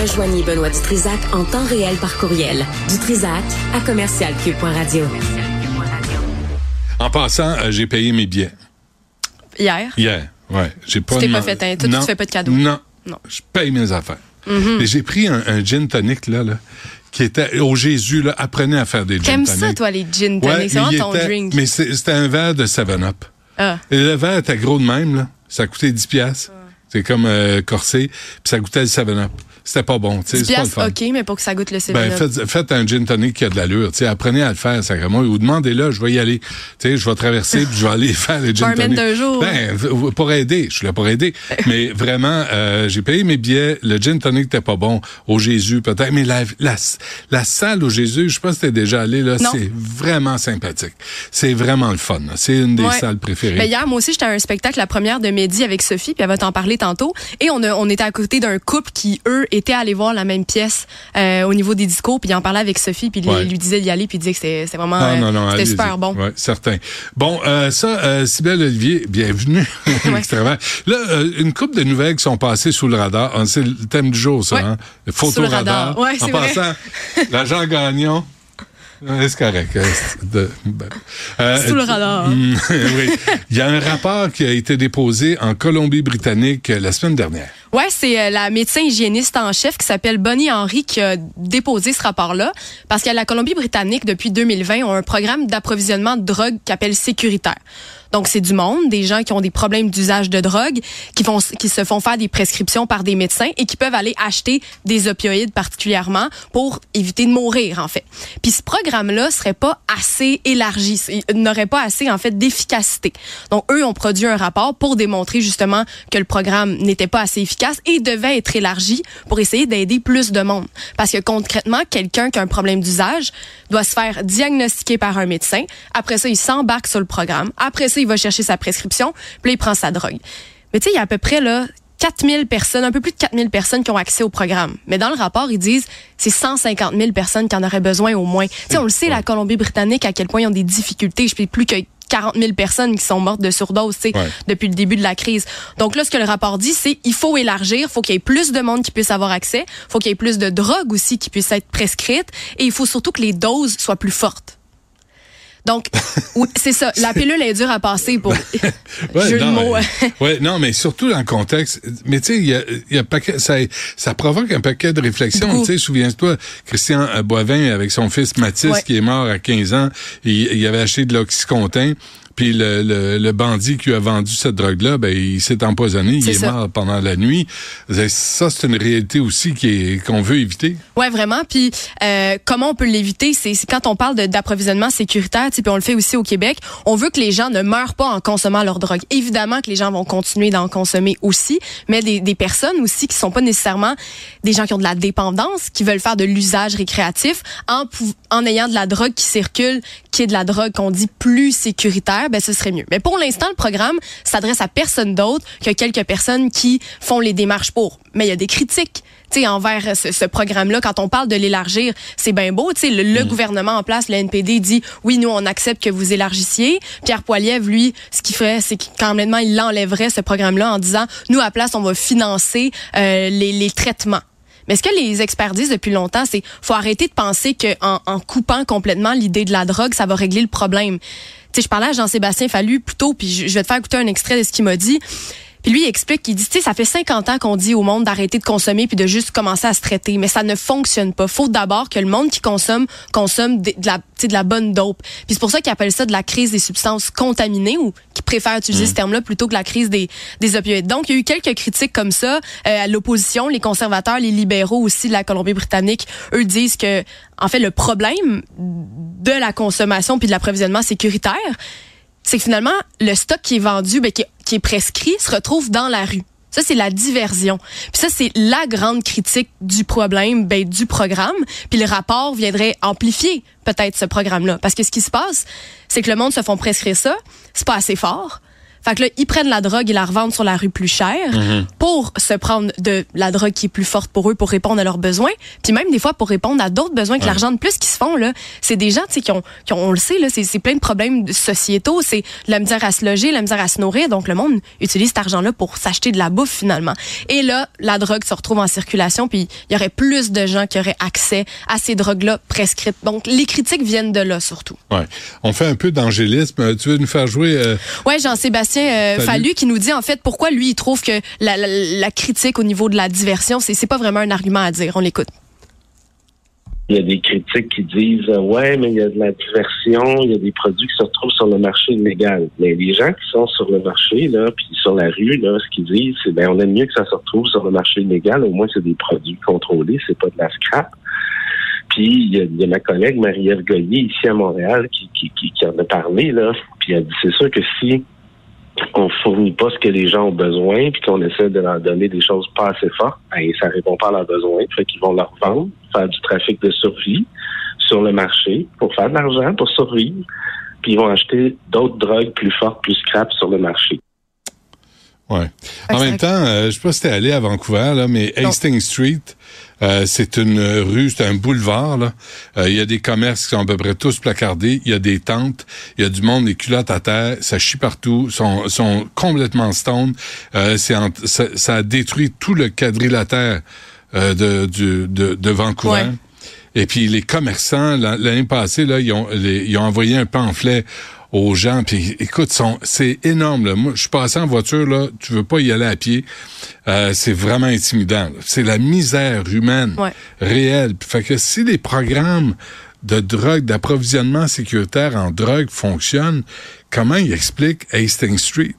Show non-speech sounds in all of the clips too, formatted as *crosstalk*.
Rejoignez Benoît Dutrisac en temps réel par courriel. Dutrisac à commercialcube.radio. En passant, euh, j'ai payé mes billets. Hier? Hier, ouais. J'ai pas Tu t'es pas fait un- toi, tu fais pas de cadeau? Non. Non. Je paye mes affaires. Et j'ai pris un, un gin tonic, là, là, qui était au Jésus, là, apprenez à faire des gin T'aimes tonic. ça, toi, les gin tonic? Ouais, c'est vraiment ton était- drink. Mais c'est- c'était un verre de 7-Up. Ah. Et le verre était gros de même, là. Ça coûtait 10 piastres. C'est comme euh, corsé. Puis ça goûtait le 7-Up. C'était pas bon, tu sais. 10 c'est pas le piastres, fun. OK, mais pour que ça goûte le Ben, 7 faites, faites un gin tonic qui a de l'allure. tu sais. Apprenez à le faire, sacrément. Ou demandez-le, je vais y aller. Tu sais, je vais traverser puis je vais aller *laughs* faire le gin tonic. d'un jour. Ben, pour aider. Je suis là pour aider. *laughs* Mais vraiment, euh, j'ai payé mes billets. Le gin tonic n'était pas bon. Au Jésus, peut-être. Mais la, la, la salle au Jésus, je sais pas si t'es déjà allé, là. C'est vraiment sympathique. C'est vraiment le fun. C'est une des Ouais. salles préférées. Ben, hier, moi aussi, j'étais à un spectacle, la première de Mehdi avec Sophie, puis elle va t'en parler tantôt. Et on, a, on était à côté d'un couple qui, eux, étaient allés voir la même pièce euh, au niveau des discours, puis il en parlait avec Sophie, puis il lui disait d'y aller, puis il disait que c'était vraiment euh, non, non, allez-y. super bon. Ouais, certain. Bon, euh, ça, euh, Sybelle Olivier, bienvenue. *laughs* Extrêmement. Là, euh, une couple de nouvelles qui sont passées sous le radar. Ah, C'est le thème du jour, ça. Hein? Le radar. Ouais, en passant, *laughs* l'agent Gagnon. C'est correct. euh, de- ben, euh, Sous le radar. hum, *laughs* oui. Il y a un rapport qui a été déposé en Colombie-Britannique euh, la semaine dernière. Ouais, c'est la médecin hygiéniste en chef qui s'appelle Bonnie Henry qui a déposé ce rapport-là parce que la Colombie-Britannique depuis 2020 ont un programme d'approvisionnement de drogue qu'ils appellent sécuritaire. Donc c'est du monde, des gens qui ont des problèmes d'usage de drogue, qui font qui se font faire des prescriptions par des médecins et qui peuvent aller acheter des opioïdes particulièrement pour éviter de mourir en fait. Puis ce programme-là serait pas assez élargi, n'aurait pas assez en fait d'efficacité. Donc eux ont produit un rapport pour démontrer justement que le programme n'était pas assez efficace et devait être élargi pour essayer d'aider plus de monde. Parce que concrètement, quelqu'un qui a un problème d'usage doit se faire diagnostiquer par un médecin. Après ça, il s'embarque sur le programme. Après ça, il va chercher sa prescription, puis là, il prend sa drogue. Mais tu sais, il y a à peu près là 4000 personnes, un peu plus de 4000 personnes qui ont accès au programme. Mais dans le rapport, ils disent c'est 150 000 personnes qui en auraient besoin au moins. Tu sais, on le sait, la Colombie-Britannique, à quel point ils ont des difficultés. Je sais plus que 40 000 personnes qui sont mortes de surdose, tu sais, Ouais. depuis le début de la crise. Donc là, ce que le rapport dit, c'est il faut élargir, faut qu'il y ait plus de monde qui puisse avoir accès, faut qu'il y ait plus de drogue aussi qui puisse être prescrite, et il faut surtout que les doses soient plus fortes. Donc, *laughs* oui, c'est ça. La pilule est dure à passer pour *laughs* *laughs* Ouais, jeu de non, mots. mais- ouais, non, mais surtout dans le contexte. Mais tu sais, il y a, y a paquet, ça, ça provoque un paquet de réflexions. Tu sais, souviens-toi, Christian euh, Boivin avec son fils Mathis Ouais. qui est mort à 15 ans, il, il avait acheté de l'oxycontin. Puis le, le, le bandit qui a vendu cette drogue-là, ben il s'est empoisonné, il est ça. mort pendant la nuit. Ça, c'est une réalité aussi qui qu'on veut éviter. Ouais, vraiment. Puis euh, comment on peut l'éviter? C'est quand on parle d'approvisionnement sécuritaire, puis on le fait aussi au Québec. On veut que les gens ne meurent pas en consommant leur drogue. Évidemment que les gens vont continuer d'en consommer aussi, mais des, des personnes aussi qui sont pas nécessairement des gens qui ont de la dépendance, qui veulent faire de l'usage récréatif, en en ayant de la drogue qui circule, qui est de la drogue qu'on dit plus sécuritaire, ben ce serait mieux. Mais pour l'instant, le programme s'adresse à personne d'autre que quelques personnes qui font les démarches pour. Mais il y a des critiques tu sais, envers ce, ce programme-là, quand on parle de l'élargir, c'est bien beau. Tu sais, le, le gouvernement en place, le NPD, dit oui, nous, on accepte que vous élargissiez. Pierre Poilievre, lui, ce qu'il ferait, c'est qu'en il l'enlèverait, ce programme-là, en disant nous, à place, on va financer euh, les, les traitements. Mais ce que les experts disent depuis longtemps, c'est faut arrêter de penser qu'en en coupant complètement l'idée de la drogue, ça va régler le problème. Sais, je parlais à Jean-Sébastien Fallu plus tôt, puis je vais te faire écouter un extrait de ce qu'il m'a dit. Puis lui, il explique, il dit, tu sais, ça fait 50 ans qu'on dit au monde d'arrêter de consommer puis de juste commencer à se traiter, mais ça ne fonctionne pas. Faut d'abord que le monde qui consomme consomme de, de la, tu sais, de la bonne dope. Puis c'est pour ça qu'ils appellent ça de la crise des substances contaminées ou qui préfèrent utiliser ce terme-là plutôt que la crise des, des opioïdes. Donc, il y a eu quelques critiques comme ça euh, à l'opposition, les conservateurs, les libéraux aussi de la Colombie-Britannique, eux disent que, en fait, le problème de la consommation puis de l'approvisionnement sécuritaire, c'est que finalement, le stock qui est vendu, ben, qui, est, qui est prescrit, se retrouve dans la rue. Ça, c'est la diversion. Puis ça, c'est la grande critique du problème, ben, du programme. Puis le rapport viendrait amplifier peut-être ce programme-là. Parce que ce qui se passe, c'est que le monde se font prescrire ça. C'est pas assez fort. Fait que là, ils prennent la drogue et la revendent sur la rue plus cher Mhm. pour se prendre de la drogue qui est plus forte pour eux pour répondre à leurs besoins. Puis même des fois pour répondre à d'autres besoins que Ouais. l'argent de plus qui se font là. C'est des gens tu sais qui ont, qui ont on le sait là, c'est c'est plein de problèmes sociétaux, c'est la misère à se loger, la misère à se nourrir. Donc le monde utilise cet argent-là pour s'acheter de la bouffe finalement. Et là, la drogue se retrouve en circulation, puis il y aurait plus de gens qui auraient accès à ces drogues-là prescrites. Donc les critiques viennent de là surtout. Ouais. On fait un peu d'angélisme. Euh, Tu veux nous faire jouer euh, Ouais, Jean-Sébastien euh, Fallu. Qui nous dit en fait pourquoi lui il trouve que la, la, la critique au niveau de la diversion, c'est c'est pas vraiment un argument à dire. On l'écoute. Il y a des critiques qui disent euh, ouais, mais il y a de la diversion, il y a des produits qui se retrouvent sur le marché illégal. Mais les gens qui sont sur le marché là, puis sur la rue là, ce qu'ils disent, c'est ben on aime mieux que ça se retrouve sur le marché illégal. Au moins c'est des produits contrôlés, c'est pas de la scrap. Puis il y a, il y a ma collègue Marie-Ève Goyer ici à Montréal qui, qui, qui, qui en a parlé là. Puis elle dit c'est sûr que si on fournit pas ce que les gens ont besoin, puis qu'on essaie de leur donner des choses pas assez fortes, ben, ça répond pas à leurs besoins. Fait qu'ils vont leur vendre, faire du trafic de survie sur le marché pour faire de l'argent, pour survivre. Puis ils vont acheter d'autres drogues plus fortes, plus scrap sur le marché. Ouais. En même temps, euh, je sais pas si t'es allé à Vancouver, là, mais Non. Hastings Street, euh, c'est une rue, c'est un boulevard. là. Euh, Il y a des commerces qui sont à peu près tous placardés. Il y a des tentes. Il y a du monde, des culottes à terre. Ça chie partout. sont sont complètement stone. Euh, en- ça, ça a détruit tout le quadrilatère euh, de, du- de, de Vancouver. Ouais. Et puis les commerçants, l'an- l'année passée, là, ils ont, les- ils ont envoyé un pamphlet aux gens. Puis écoute, c'est énorme. Là. Moi, je suis passé en voiture, là, tu veux pas y aller à pied. Euh, c'est vraiment intimidant. C'est la misère humaine Ouais. réelle. Puis Fait que si les programmes de drogue, d'approvisionnement sécuritaire en drogue fonctionnent, comment ils expliquent Hastings Street?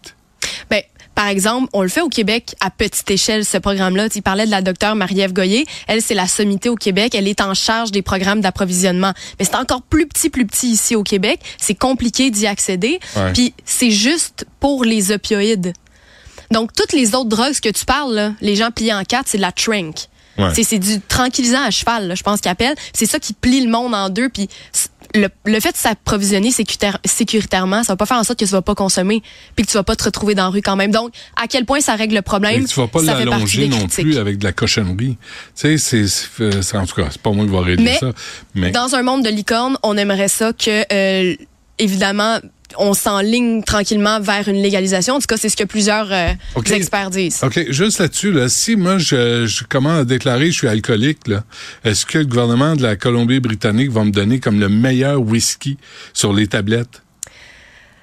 Par exemple, on le fait au Québec à petite échelle, ce programme-là. Tu parlais de la docteure Marie-Ève Goyer. Elle, c'est la sommité au Québec. Elle est en charge des programmes d'approvisionnement. Mais c'est encore plus petit, plus petit ici au Québec. C'est compliqué d'y accéder. Ouais. Puis c'est juste pour les opioïdes. Donc, toutes les autres drogues que tu parles, là, les gens pliés en quatre, c'est de la trank. Ouais. C'est- C'est du tranquillisant à cheval, là, je pense qu'ils appellent. C'est ça qui plie le monde en deux. Puis le, le fait de s'approvisionner sécuritaire- sécuritairement, ça va pas faire en sorte que tu vas pas consommer puis que tu vas pas te retrouver dans la rue quand même. Donc, à quel point ça règle le problème Et tu vas pas l'allonger non plus avec de la cochonnerie. Tu sais, c'est, en tout cas, c'est pas moi qui va régler Mais ça. Mais Dans un monde de licorne, on aimerait ça que, euh, évidemment, on s'enligne tranquillement vers une légalisation. En tout cas, c'est ce que plusieurs euh, experts disent. OK, juste là-dessus, là, si moi, je, je commence à déclarer que je suis alcoolique, est-ce que le gouvernement de la Colombie-Britannique va me donner comme le meilleur whisky sur les tablettes?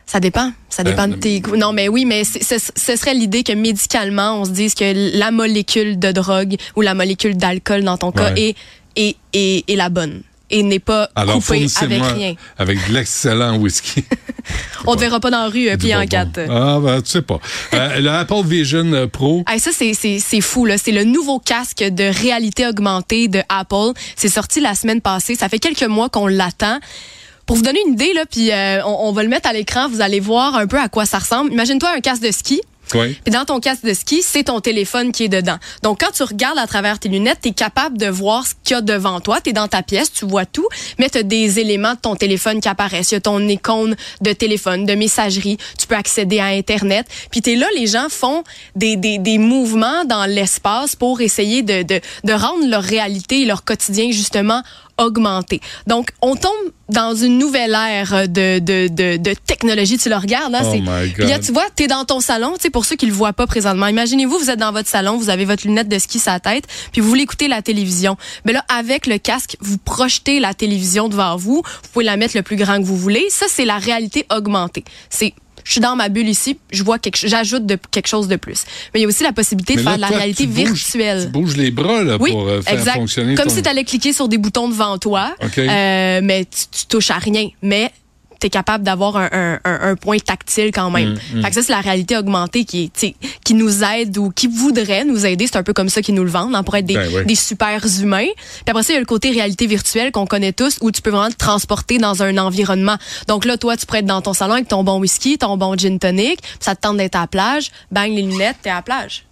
Ça dépend. Ça dépend Ben, de tes goûts. Non, mais oui, mais ce, ce serait l'idée que médicalement, on se dise que la molécule de drogue ou la molécule d'alcool, dans ton cas, Ouais. est, est, est, est la bonne et n'est pas Alors, coupée avec rien. avec de l'excellent whisky. *laughs* On te verra pas dans la rue euh, plié en Bon, quatre. bon. Ah, ben, tu sais pas. Euh, *laughs* le Apple Vision euh, Pro, Hey, ça, c'est, fou. Là. C'est le nouveau casque de réalité augmentée de Apple. C'est sorti la semaine passée. Ça fait quelques mois qu'on l'attend. Pour vous donner une idée, là, puis euh, on, on va le mettre à l'écran, vous allez voir un peu à quoi ça ressemble. Imagine-toi un casque de ski. Oui. Dans ton casque de ski, c'est ton téléphone qui est dedans. Donc quand tu regardes à travers tes lunettes, tu es capable de voir ce qu'il y a devant toi. Tu es dans ta pièce, tu vois tout, mais tu as des éléments de ton téléphone qui apparaissent. Il y a ton icône de téléphone, de messagerie. Tu peux accéder à Internet. Puis tu es là, les gens font des, des, des mouvements dans l'espace pour essayer de, de, de rendre leur réalité et leur quotidien justement augmenté. Donc, on tombe dans une nouvelle ère de, de, de, de technologie. Tu le regardes, hein? Oh my Puis là, tu vois, t'es dans ton salon, tu sais, pour ceux qui le voient pas présentement. Imaginez-vous, vous êtes dans votre salon, vous avez votre lunette de ski sur la tête, puis vous voulez écouter la télévision. Mais là, avec le casque, vous projetez la télévision devant vous. Vous pouvez la mettre le plus grand que vous voulez. Ça, c'est la réalité augmentée. C'est je suis dans ma bulle ici, je vois quelque j'ajoute de quelque chose de plus. Mais il y a aussi la possibilité Mais de là, faire de la toi, réalité tu bouges- virtuelle. Tu bouges les bras là, Oui, pour euh, faire exact. fonctionner Comme ton... si tu allais cliquer sur des boutons devant toi, euh, mais tu, tu touches à rien. Mais tu es capable d'avoir un, un, un, un point tactile quand même. Mm, Fait que ça, c'est la réalité augmentée qui, qui nous aide ou qui voudrait nous aider. C'est un peu comme ça qu'ils nous le vendent, hein, pour être des, Ben oui. des super humains. Puis après ça, il y a le côté réalité virtuelle qu'on connaît tous, où tu peux vraiment te transporter dans un environnement. Donc là, toi, tu pourrais être dans ton salon avec ton bon whisky, ton bon gin tonic, puis ça te tente d'être à la plage, bang les lunettes, t'es à la plage.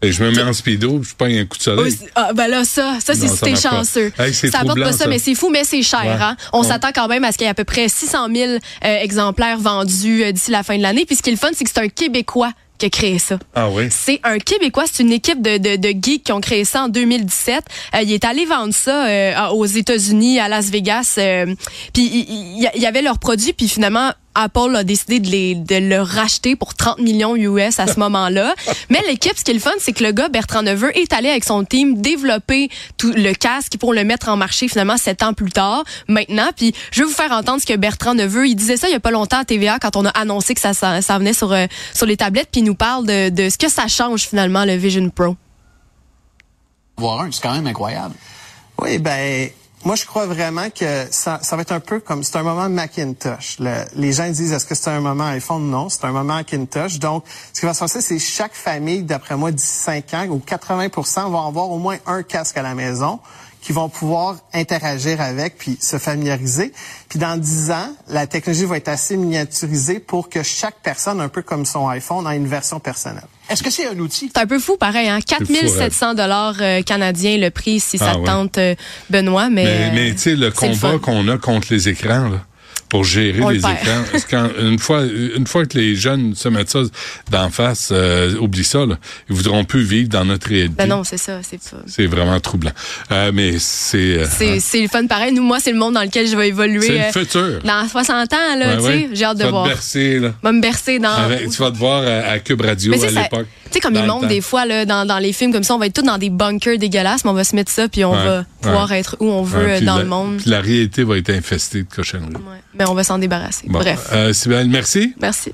Et je me mets en speedo, je prends un coup de soleil. Ah, ben là, ça, ça, c'est si t'es chanceux. Hey, ça apporte pas ça, ça. mais c'est fou, mais c'est cher, Ouais. hein. On Ouais. s'attend quand même à ce qu'il y ait à peu près 600 000 euh, exemplaires vendus euh, d'ici la fin de l'année. Puis ce qui est le fun, c'est que c'est un Québécois qui a créé ça. Ah oui? C'est un Québécois, c'est une équipe de, de, de geeks qui ont créé ça en 2017. Euh, il est allé vendre ça euh, aux États-Unis, à Las Vegas. euh, puis il y avait leurs produits, puis finalement Apple a décidé de, les, de le racheter pour 30 millions US à ce *laughs* moment-là. Mais l'équipe, ce qui est le fun, c'est que le gars, Bertrand Neveu, est allé avec son team développer tout le casque pour le mettre en marché finalement sept ans plus tard, maintenant. Puis je vais vous faire entendre ce que Bertrand Neveu, il disait ça il y a pas longtemps à TVA quand on a annoncé que ça, ça, ça venait sur, euh, sur les tablettes, puis il nous parle de, de ce que ça change finalement le Vision Pro. Voir un, c'est quand même incroyable. Oui, ben, moi, je crois vraiment que ça, va être un peu comme, c'est un moment Macintosh. Le- les gens disent, est-ce que c'est un moment iPhone? Non, c'est un moment Macintosh. Donc, ce qui va se passer, c'est chaque famille, d'après moi, d'ici 5 ans, ou 80% vont avoir au moins un casque à la maison qui vont pouvoir interagir avec puis se familiariser. Puis dans 10 ans, la technologie va être assez miniaturisée pour que chaque personne, un peu comme son iPhone, ait une version personnelle. Est-ce que c'est un outil? C'est un peu fou, pareil, hein? fou, 4700 dollars euh, canadiens le prix si ça Ah te ouais. tente, euh, Benoît. Mais, Mais, mais tu sais, le c'est le combat qu'on a contre les écrans, là, pour gérer On le les perd. écrans. Parce quand- une fois, une fois que les jeunes se mettent ça d'en face, euh, oublie ça, là. Ils voudront plus vivre dans notre réalité. Ben non, c'est ça, c'est. C'est vraiment troublant. Euh, mais c'est, euh, C'est c'est le fun pareil. Nous, moi, c'est le monde dans lequel je vais évoluer. c'est le euh, futur. dans 60 ans, là, Ouais, tu sais, ouais. j'ai hâte Tu de vas voir. Te bercer, là. Va me bercer dans. Avec- tu vas te voir à, à Cube Radio tu à ça- l'époque. Tu sais, comme Dans ils montrent des fois là, dans, dans les films comme ça, on va être tous dans des bunkers dégueulasses, mais on va se mettre ça, puis on Ouais, va pouvoir être où on veut Ouais, euh, dans la- le monde. puis la réalité va être infestée de cochonneries. Mais on va s'en débarrasser. Bon. Bref. Euh, Sybelle, merci. Merci.